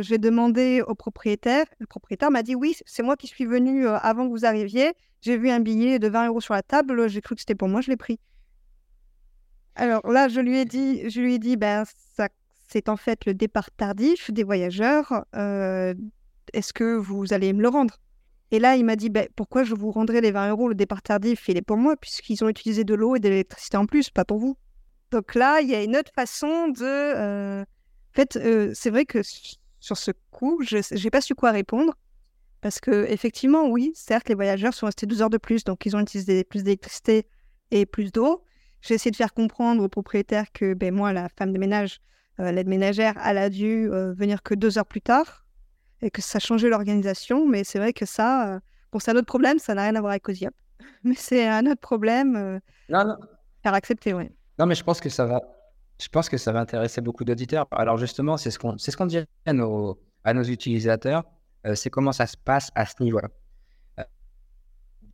j'ai demandé au propriétaire. Le propriétaire m'a dit, oui, c'est moi qui suis venu avant que vous arriviez. J'ai vu un billet de 20 euros sur la table, j'ai cru que c'était pour moi, je l'ai pris. Alors là, je lui ai dit, je lui ai dit, ben ça c'est en fait le départ tardif des voyageurs. Euh, est-ce que vous allez me le rendre? Et là, il m'a dit, ben, pourquoi je vous rendrai les 20 euros? Le départ tardif, il est pour moi, puisqu'ils ont utilisé de l'eau et de l'électricité en plus, pas pour vous. Donc là, il y a une autre façon de... Euh, en fait, euh, c'est vrai que sur ce coup, je n'ai pas su quoi répondre. Parce que effectivement, oui, certes, les voyageurs sont restés 12 heures de plus, donc ils ont utilisé plus d'électricité et plus d'eau. J'ai essayé de faire comprendre aux propriétaires que ben, moi, la femme de ménage, euh, l'aide ménagère, elle a dû euh, venir que deux heures plus tard et que ça a changé l'organisation. Mais c'est vrai que ça, euh, bon, c'est un autre problème, ça n'a rien à voir avec Osiop. Mais c'est un autre problème. non, non. Faire accepter, oui. Non, mais je pense que ça va. Je pense que ça va intéresser beaucoup d'auditeurs. Alors justement, c'est ce qu'on, c'est ce qu'on dit à nos, à nos utilisateurs. c'est comment ça se passe à ce niveau-là.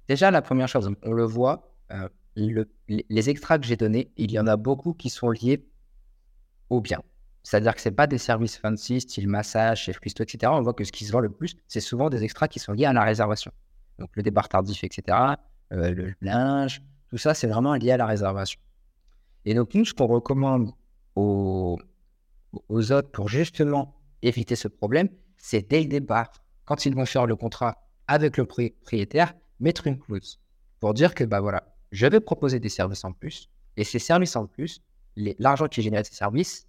déjà, la première chose, on le voit, les extras que j'ai donnés, il y en a beaucoup qui sont liés au bien. C'est-à-dire que ce pas des services fancy, style massage, chef cuistot, etc. On voit que ce qui se vend le plus, c'est souvent des extras qui sont liés à la réservation. Donc le départ tardif, etc., euh, le linge, tout ça, c'est vraiment lié à la réservation. Et donc nous, ce qu'on recommande aux, aux autres pour justement éviter ce problème, c'est dès le départ, quand ils vont faire le contrat avec le propriétaire, mettre une clause pour dire que bah voilà, je vais proposer des services en plus, et ces services en plus, l'argent qui est généré de ces services,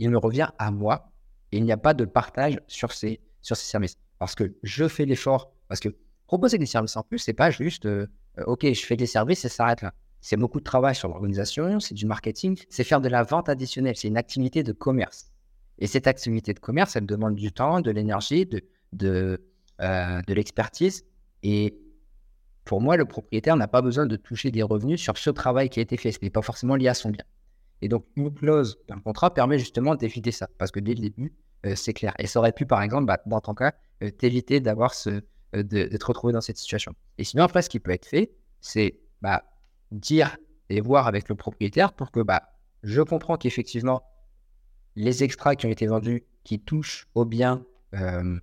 il me revient à moi et il n'y a pas de partage sur ces, sur ces services. Parce que je fais l'effort, parce que proposer des services en plus, c'est pas juste, euh, OK, je fais des services et ça s'arrête là. c'est beaucoup de travail sur l'organisation, c'est du marketing, c'est faire de la vente additionnelle, c'est une activité de commerce. Et cette activité de commerce, elle demande du temps, de l'énergie, de, de, euh, de l'expertise. Et pour moi, le propriétaire n'a pas besoin de toucher des revenus sur ce travail qui a été fait. Ce n'est pas forcément lié à son bien. Et donc, une clause d'un contrat permet justement d'éviter ça. Parce que dès le début, euh, c'est clair. Et ça aurait pu, par exemple, bah, dans ton cas, euh, t'éviter d'avoir ce, de, de, te retrouver dans cette situation. Et sinon, après, ce qui peut être fait, c'est bah, dire et voir avec le propriétaire pour que bah, je comprends qu'effectivement, les extras qui ont été vendus, qui touchent au bien euh,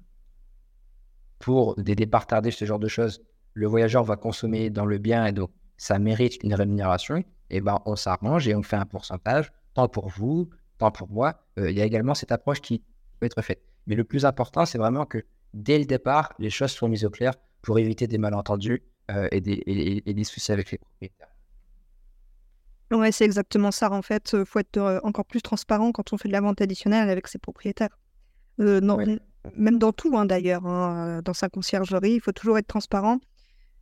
pour des départs tardés, ce genre de choses, le voyageur va consommer dans le bien et donc ça mérite une rémunération. Et ben on s'arrange et on fait un pourcentage, tant pour vous, tant pour moi. Euh, il y a également cette approche qui peut être faite. Mais le plus important, c'est vraiment que dès le départ, les choses soient mises au clair pour éviter des malentendus euh, et, des, et, des soucis avec les propriétaires. Ouais, c'est exactement ça. En fait, il faut être euh, encore plus transparent quand on fait de la vente additionnelle avec ses propriétaires. Euh, non, Même dans tout, hein, d'ailleurs. Hein, dans sa conciergerie, il faut toujours être transparent.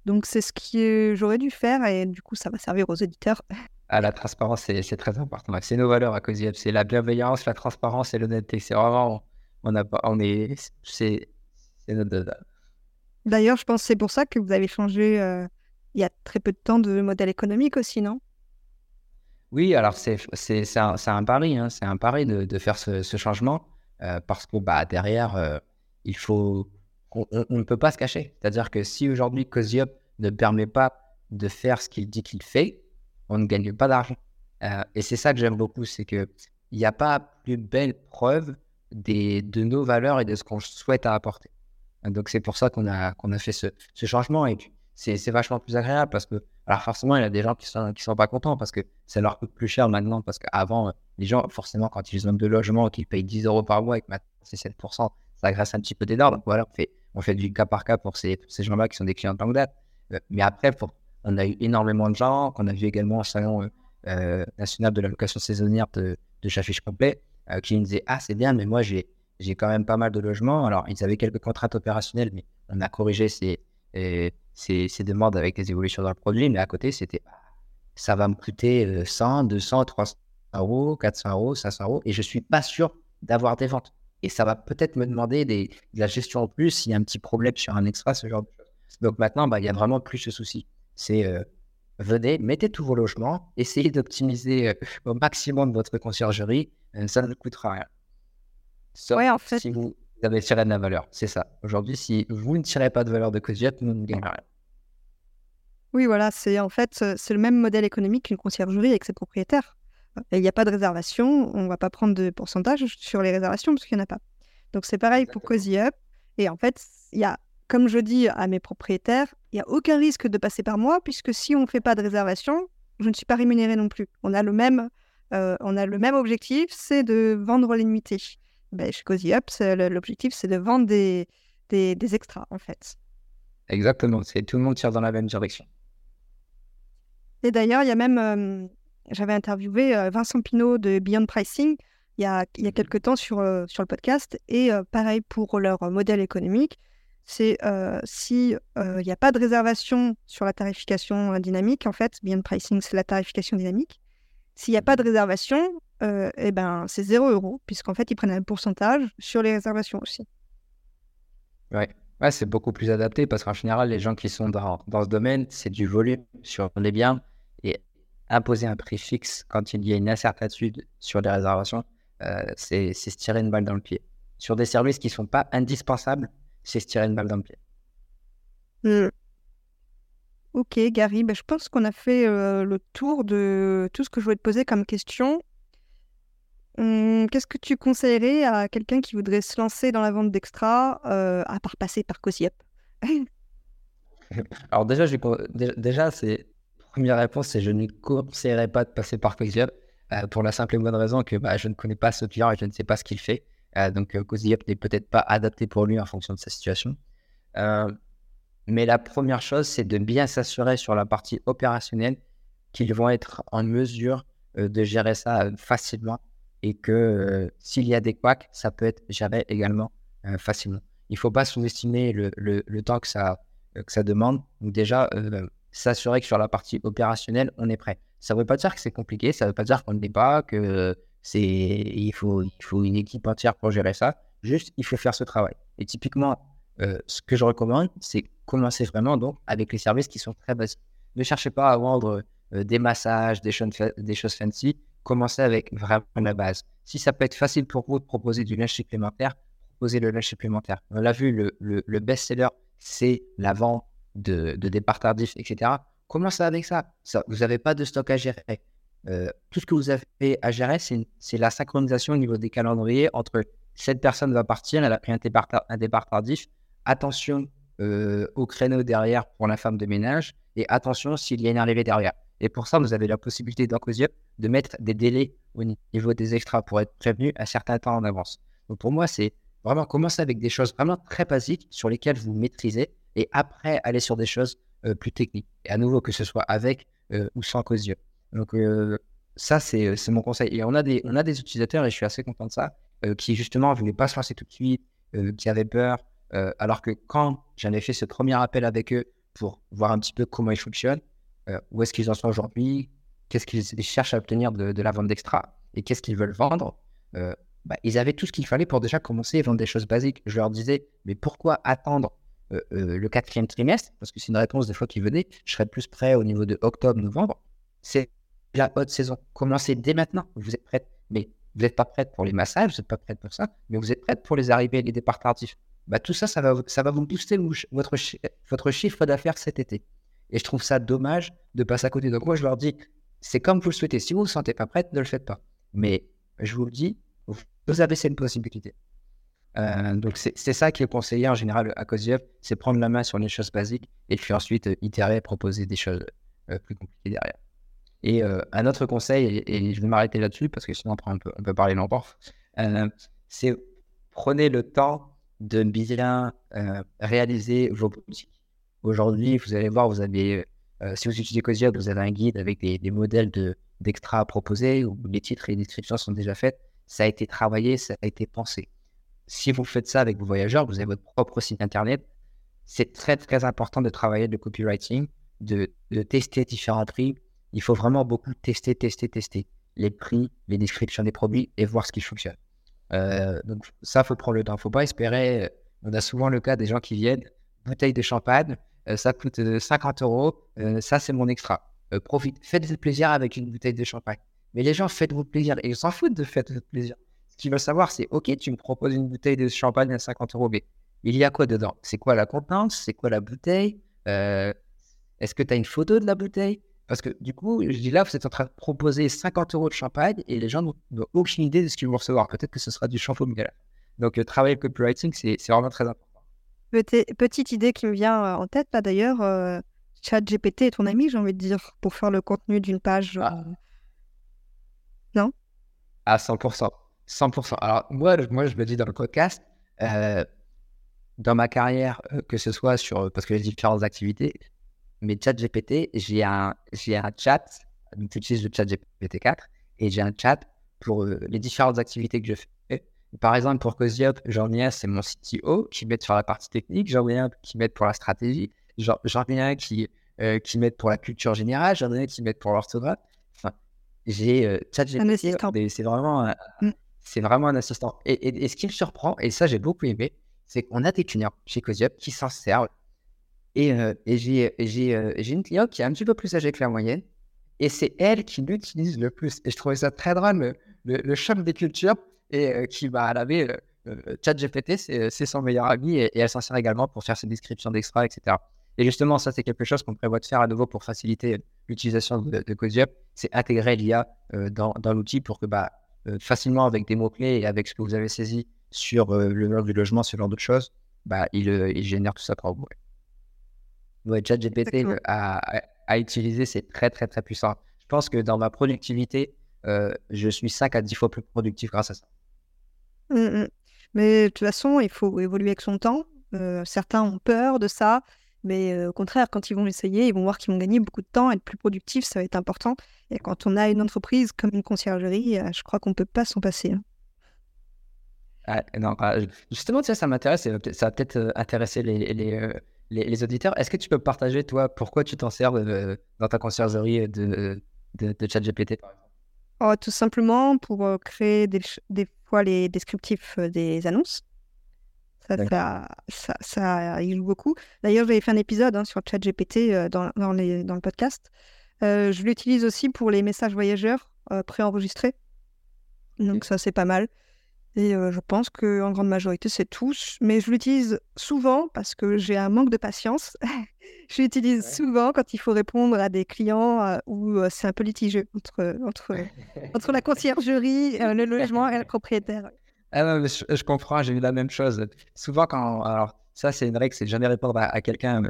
Donc, c'est ce que j'aurais dû faire et du coup, ça va servir aux éditeurs. Ah, la transparence, c'est très important. C'est nos valeurs à COSIEP. C'est la bienveillance, la transparence et l'honnêteté. C'est vraiment, on, a, on est, c'est notre. D'ailleurs, je pense que c'est pour ça que vous avez changé euh, il y a très peu de temps de modèle économique aussi, non? Oui, alors c'est un, un, pari, hein, c'est un pari de, de faire ce, ce changement euh, parce que bah, derrière, euh, il faut, on, ne peut pas se cacher. C'est-à-dire que si aujourd'hui Coziop ne permet pas de faire ce qu'il dit qu'il fait, on ne gagne pas d'argent. Euh, et c'est ça que j'aime beaucoup, c'est qu'il n'y a pas plus belle preuve des, de nos valeurs et de ce qu'on souhaite apporter. Donc c'est pour ça qu'on a, qu'on a fait ce, ce changement. Et c'est vachement plus agréable parce que, alors forcément, il y a des gens qui sont, qui sont pas contents parce que ça leur coûte plus cher maintenant. Parce qu'avant, euh, les gens, forcément, quand ils ont de logement, qu'ils payent 10 euros par mois et que maintenant c'est 7%, ça agresse un petit peu des dents. Donc voilà, on fait, on fait du cas par cas pour ces, gens-là qui sont des clients de longue date. Euh, mais après, on a eu énormément de gens, qu'on a vu également au salon euh, national de la location saisonnière de, de Complet, qui nous disaient Ah, c'est bien, mais moi, j'ai quand même pas mal de logements. Alors, ils avaient quelques contraintes opérationnelles, mais on a corrigé ces ces, ces, demandes avec des évolutions dans le produit, mais à côté, c'était bah, ça va me coûter 100, 200, 300 euros, 400 euros, 500 euros, et je ne suis pas sûr d'avoir des ventes. Et ça va peut-être me demander des, de la gestion en plus s'il y a un petit problème sur un extra, ce genre de choses. Donc maintenant, bah, il y a vraiment plus ce souci. C'est euh, venez, mettez tous vos logements, essayez d'optimiser euh, au maximum votre conciergerie, euh, ça ne coûtera rien. Sauf en fait. si vous vous avez tiré de la valeur. C'est ça. Aujourd'hui, si vous ne tirez pas de valeur de Coziette, nous ne gagnons rien. Oui, voilà, c'est en fait c'est le même modèle économique qu'une conciergerie avec ses propriétaires. Il n'y a pas de réservation, on ne va pas prendre de pourcentage sur les réservations parce qu'il n'y en a pas. Donc c'est pareil pour Cozy Up. Et en fait, il y a, comme je dis à mes propriétaires, il n'y a aucun risque de passer par moi puisque si on ne fait pas de réservation, je ne suis pas rémunéré non plus. On a le même, euh, on a le même objectif, c'est de vendre les nuitées ben, chez Cozy Up, l'objectif, c'est de vendre des, des, des, extras, en fait. Exactement, c'est tout le monde tire dans la même direction. Et d'ailleurs, il y a même, euh, j'avais interviewé euh, Vincent Pinault de Beyond Pricing il y a, il y a quelques temps sur, euh, sur le podcast, et pareil pour leur modèle économique, c'est si il n'y a pas de réservation sur la tarification dynamique, en fait, Beyond Pricing, c'est la tarification dynamique. S'il n'y a pas de réservation, euh, eh ben, c'est 0 euros, puisqu'en fait, ils prennent un pourcentage sur les réservations aussi. Ouais, ouais c'est beaucoup plus adapté parce qu'en général, les gens qui sont dans, dans ce domaine, c'est du volume sur les biens imposer un prix fixe quand il y a une incertitude sur les réservations, euh, c'est se tirer une balle dans le pied. Sur des services qui ne sont pas indispensables, c'est se tirer une balle dans le pied. Mmh. Ok, Gary, ben, je pense qu'on a fait euh, le tour de tout ce que je voulais te poser comme question. Hum, qu'est-ce que tu conseillerais à quelqu'un qui voudrait se lancer dans la vente d'extra, euh, à part passer par COSIEP Alors déjà, déjà, c'est première réponse, c'est je ne conseillerais pas de passer par COSIEP euh, pour la simple et bonne raison que bah, je ne connais pas ce client et je ne sais pas ce qu'il fait. Euh, donc COSIEP n'est peut-être pas adapté pour lui en fonction de sa situation. mais la première chose, c'est de bien s'assurer sur la partie opérationnelle qu'ils vont être en mesure de gérer ça facilement et que euh, s'il y a des couacs, ça peut être géré également euh, facilement. Il ne faut pas sous-estimer le, temps que ça, euh, que ça demande. Donc déjà, s'assurer que sur la partie opérationnelle, on est prêt. Ça ne veut pas dire que c'est compliqué, ça ne veut pas dire qu'on ne l'est pas, que c'est il faut, une équipe entière pour gérer ça. Juste, il faut faire ce travail. Et typiquement, euh, ce que je recommande, c'est commencer vraiment donc avec les services qui sont très basiques. Ne cherchez pas à vendre euh, des massages, des choses, des choses fancy. Commencez avec vraiment la base. Si ça peut être facile pour vous de proposer du linge supplémentaire, proposez le linge supplémentaire. On l'a vu, le, le, best-seller, c'est la vente de, départ tardif, etc. Commencez avec ça? ça vous n'avez pas de stock à gérer. Euh, tout ce que vous avez à gérer, c'est la synchronisation au niveau des calendriers entre cette personne va partir, elle a pris un départ, un départ tardif. Attention euh, au créneau derrière pour la femme de ménage et attention s'il y a une arrivée derrière. Et pour ça, vous avez la possibilité dans de mettre des délais au niveau des extras pour être prévenu à certains temps en avance. Donc pour moi, c'est vraiment commencer avec des choses vraiment très basiques sur lesquelles vous maîtrisez et après aller sur des choses euh, plus techniques. Et à nouveau, que ce soit avec euh, ou sans Cosium. Donc ça, c'est mon conseil. Et on a, des, on a des utilisateurs, et je suis assez content de ça, qui justement ne voulaient pas se lancer tout de suite, qui avaient peur, euh, alors que quand j'en ai fait ce premier appel avec eux pour voir un petit peu comment ils fonctionnent, euh, où est-ce qu'ils en sont aujourd'hui, qu'est-ce qu'ils cherchent à obtenir de, la vente d'extra et qu'est-ce qu'ils veulent vendre, euh, bah, ils avaient tout ce qu'il fallait pour déjà commencer à vendre des choses basiques. Je leur disais, mais pourquoi attendre le quatrième trimestre Parce que c'est une réponse des fois qui venait, je serais plus prêt au niveau de octobre, novembre. C'est la haute saison. Commencez dès maintenant. Vous êtes prête, mais vous n'êtes pas prête pour les massages, vous n'êtes pas prête pour ça, mais vous êtes prête pour les arrivées et les départs tardifs bah, tout ça, ça va, ça va vous booster votre, votre chiffre d'affaires cet été. Et je trouve ça dommage de passer à côté. Donc moi, je leur dis, c'est comme vous le souhaitez. Si vous ne vous sentez pas prête, ne le faites pas. Mais je vous le dis, vous avez cette possibilité. Euh, donc c'est ça qui est conseillé en général à Koziev, c'est prendre la main sur les choses basiques et puis ensuite euh, itérer, proposer des choses euh, plus compliquées derrière. Et un autre conseil, et, je vais m'arrêter là-dessus parce que sinon après on peut, on peut parler longtemps, c'est prenez le temps de bien réaliser vos politiques. Aujourd'hui, vous allez voir, vous avez, euh, si vous utilisez Cosia, vous avez un guide avec des, modèles de, d'extra à proposer où les titres et les descriptions sont déjà faits. Ça a été travaillé, ça a été pensé. Si vous faites ça avec vos voyageurs, vous avez votre propre site internet. C'est très, très important de travailler le copywriting, de, tester différents prix. Il faut vraiment beaucoup tester, tester, tester les prix, les descriptions des produits et voir ce qui fonctionne. Euh, donc ça, faut prendre le temps. Faut pas espérer. On a souvent le cas des gens qui viennent, bouteille de champagne, euh, ça coûte 50 euh, euros, ça c'est mon extra. profite, faites-vous plaisir avec une bouteille de champagne. Mais les gens, faites-vous plaisir et ils s'en foutent de faites-vous plaisir. Ce qu'ils veulent savoir, c'est OK, tu me proposes une bouteille de champagne à 50 euros, mais il y a quoi dedans? C'est quoi la contenance? C'est quoi la bouteille? Est-ce que tu as une photo de la bouteille? Parce que du coup, je dis là, vous êtes en train de proposer 50 euros de champagne et les gens n'ont aucune idée de ce qu'ils vont recevoir. Peut-être que ce sera du shampoing. Donc, euh, travailler le copywriting, c'est vraiment très important. Petite idée qui me vient euh, en tête, là d'ailleurs, euh, ChatGPT est ton ami, j'ai envie de dire, pour faire le contenu d'une page. Ah. Non? À 100%. 100%. Alors, moi, moi, je me dis dans le podcast, dans ma carrière, que ce soit sur, parce que les différentes activités, mais ChatGPT, j'ai un, j'ai un chat, j'utilise le chat GPT-4, et j'ai un chat pour euh, les différentes activités que je fais. Par exemple, pour Coziop, j'en ai un, c'est mon CTO qui m'aide sur la partie technique, j'en ai un qui m'aide pour la stratégie, j'en, ai un qui, euh, qui m'aide pour la culture générale, j'en ai un qui m'aide pour l'orthographe. Enfin, j'ai euh, ChatGPT, c'est vraiment, mm. C'est vraiment un assistant. Et, et, ce qui me surprend, et ça j'ai beaucoup aimé, c'est qu'on a des juniors chez Coziop qui s'en servent et, euh, j'ai, euh, une cliente qui est un petit peu plus âgée que la moyenne. Et c'est elle qui l'utilise le plus. Et je trouvais ça très drôle, le, le, choc des cultures. Et euh, qui, bah, elle avait ChatGPT, c'est, son meilleur ami. Et, elle s'en sert également pour faire ses descriptions d'extra, etc. Et justement, ça, c'est quelque chose qu'on prévoit de faire à nouveau pour faciliter l'utilisation de, de C'est intégrer l'IA dans, dans, l'outil pour que bah, facilement, avec des mots-clés et avec ce que vous avez saisi sur le monde du logement, ce genre de choses, bah, il, il génère tout ça pour vous. Ouais, ChatGPT à, à, utiliser, c'est très, très, très puissant. Je pense que dans ma productivité, euh, je suis 5 à 10 fois plus productif grâce à ça. Mmh, mmh. Mais de toute façon, il faut évoluer avec son temps. Euh, certains ont peur de ça, mais euh, au contraire, quand ils vont l'essayer, ils vont voir qu'ils vont gagner beaucoup de temps, être plus productifs, ça va être important. Et quand on a une entreprise comme une conciergerie, je crois qu'on ne peut pas s'en passer. Hein. Ah, non, ah, justement, ça, ça m'intéresse, ça va peut-être intéresser les, les, les, auditeurs. Est-ce que tu peux partager, toi, pourquoi tu t'en sers dans ta conciergerie de, de, de ChatGPT, par exemple? Oh, Tout simplement pour créer des, des, fois les descriptifs des annonces. Ça, ça, ça, il joue beaucoup. D'ailleurs, j'avais fait un épisode hein, sur ChatGPT dans, dans, dans le podcast. je l'utilise aussi pour les messages voyageurs préenregistrés. Donc ça, c'est pas mal. Et je pense qu'en grande majorité, c'est tous. Mais je l'utilise souvent parce que j'ai un manque de patience. je l'utilise souvent quand il faut répondre à des clients où c'est un peu litigieux entre, entre, entre la conciergerie, le logement et le propriétaire. Ah non, je, comprends, j'ai eu la même chose. Souvent, quand. Alors, ça, c'est une règle, c'est jamais répondre à, quelqu'un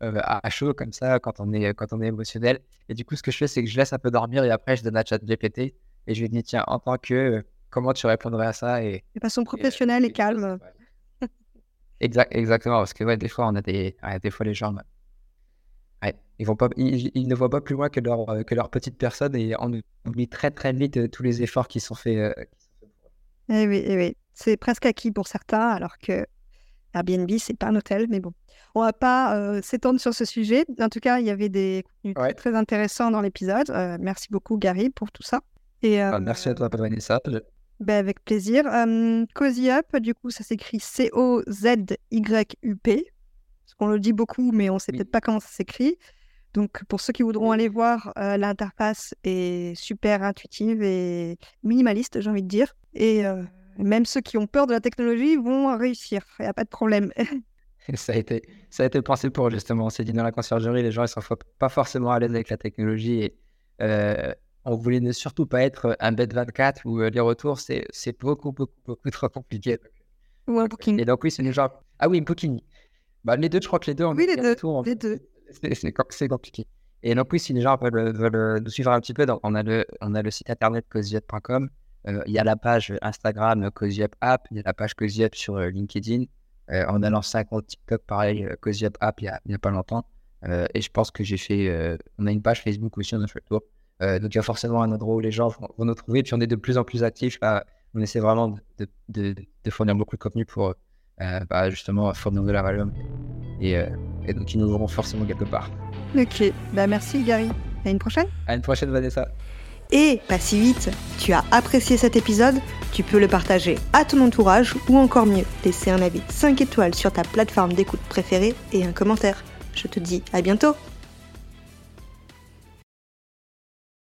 à, chaud comme ça quand on, est, quand on est émotionnel. Et du coup, ce que je fais, c'est que je laisse un peu dormir et après, je donne à chat GPT et je lui dis, tiens, en tant que comment tu répondrais à ça et, De façon professionnelle et, calme. Exact, exactement, parce que ouais, des fois, on a des, des fois les gens, ils, vont pas, ils, ne voient pas plus loin que leur, euh, que leur petite personne et on oublie très très vite euh, tous les efforts qui sont faits. Euh, eh oui, eh oui. c'est presque acquis pour certains, alors que Airbnb, c'est pas un hôtel, mais bon. On va pas s'étendre sur ce sujet. En tout cas, il y avait des contenus très, intéressants dans l'épisode. merci beaucoup, Gary, pour tout ça. Et, ah, merci à toi, Vanessa. Ben, avec plaisir. Um, Cozy Up, du coup, ça s'écrit C-O-Z-Y-U-P. Parce qu'on le dit beaucoup, mais on ne sait peut-être pas comment ça s'écrit. Donc, pour ceux qui voudront aller voir, l'interface est super intuitive et minimaliste, j'ai envie de dire. Et même ceux qui ont peur de la technologie vont réussir. Il n'y a pas de problème. ça, a été, ça a été pensé pour, justement. On s'est dit dans la conciergerie, les gens ne sont pas forcément à l'aise avec la technologie. Et on voulait ne surtout pas être un bed 24 où les retours, c'est beaucoup, beaucoup, beaucoup trop compliqué. Ou un booking. Et donc, oui, c'est genre. Ah oui, un booking. Bah, les deux, je crois que les deux. oui, les deux. les deux. C'est compliqué. Et donc, oui, si les gens veulent, nous suivre un petit peu, on, a le, site internet cosyup.com. il y a la page Instagram Cosyup App, il y a la page Cosyup sur LinkedIn. on a lancé un compte TikTok, pareil, Cosyup App, il n'y a, pas longtemps. et je pense que j'ai fait. on a une page Facebook aussi, on a fait le tour. Euh, donc il y a forcément un endroit où les gens vont, nous trouver. Puis on est de plus en plus actifs. On essaie vraiment de, fournir beaucoup de contenu pour euh, bah, justement fournir de la valeur. Et, euh, et, donc ils nous auront forcément quelque part. Ok, bah, merci Gary. À une prochaine. À une prochaine Vanessa. Et pas si vite, tu as apprécié cet épisode, tu peux le partager à ton entourage ou encore mieux, laisser un avis 5 étoiles sur ta plateforme d'écoute préférée et un commentaire. Je te dis à bientôt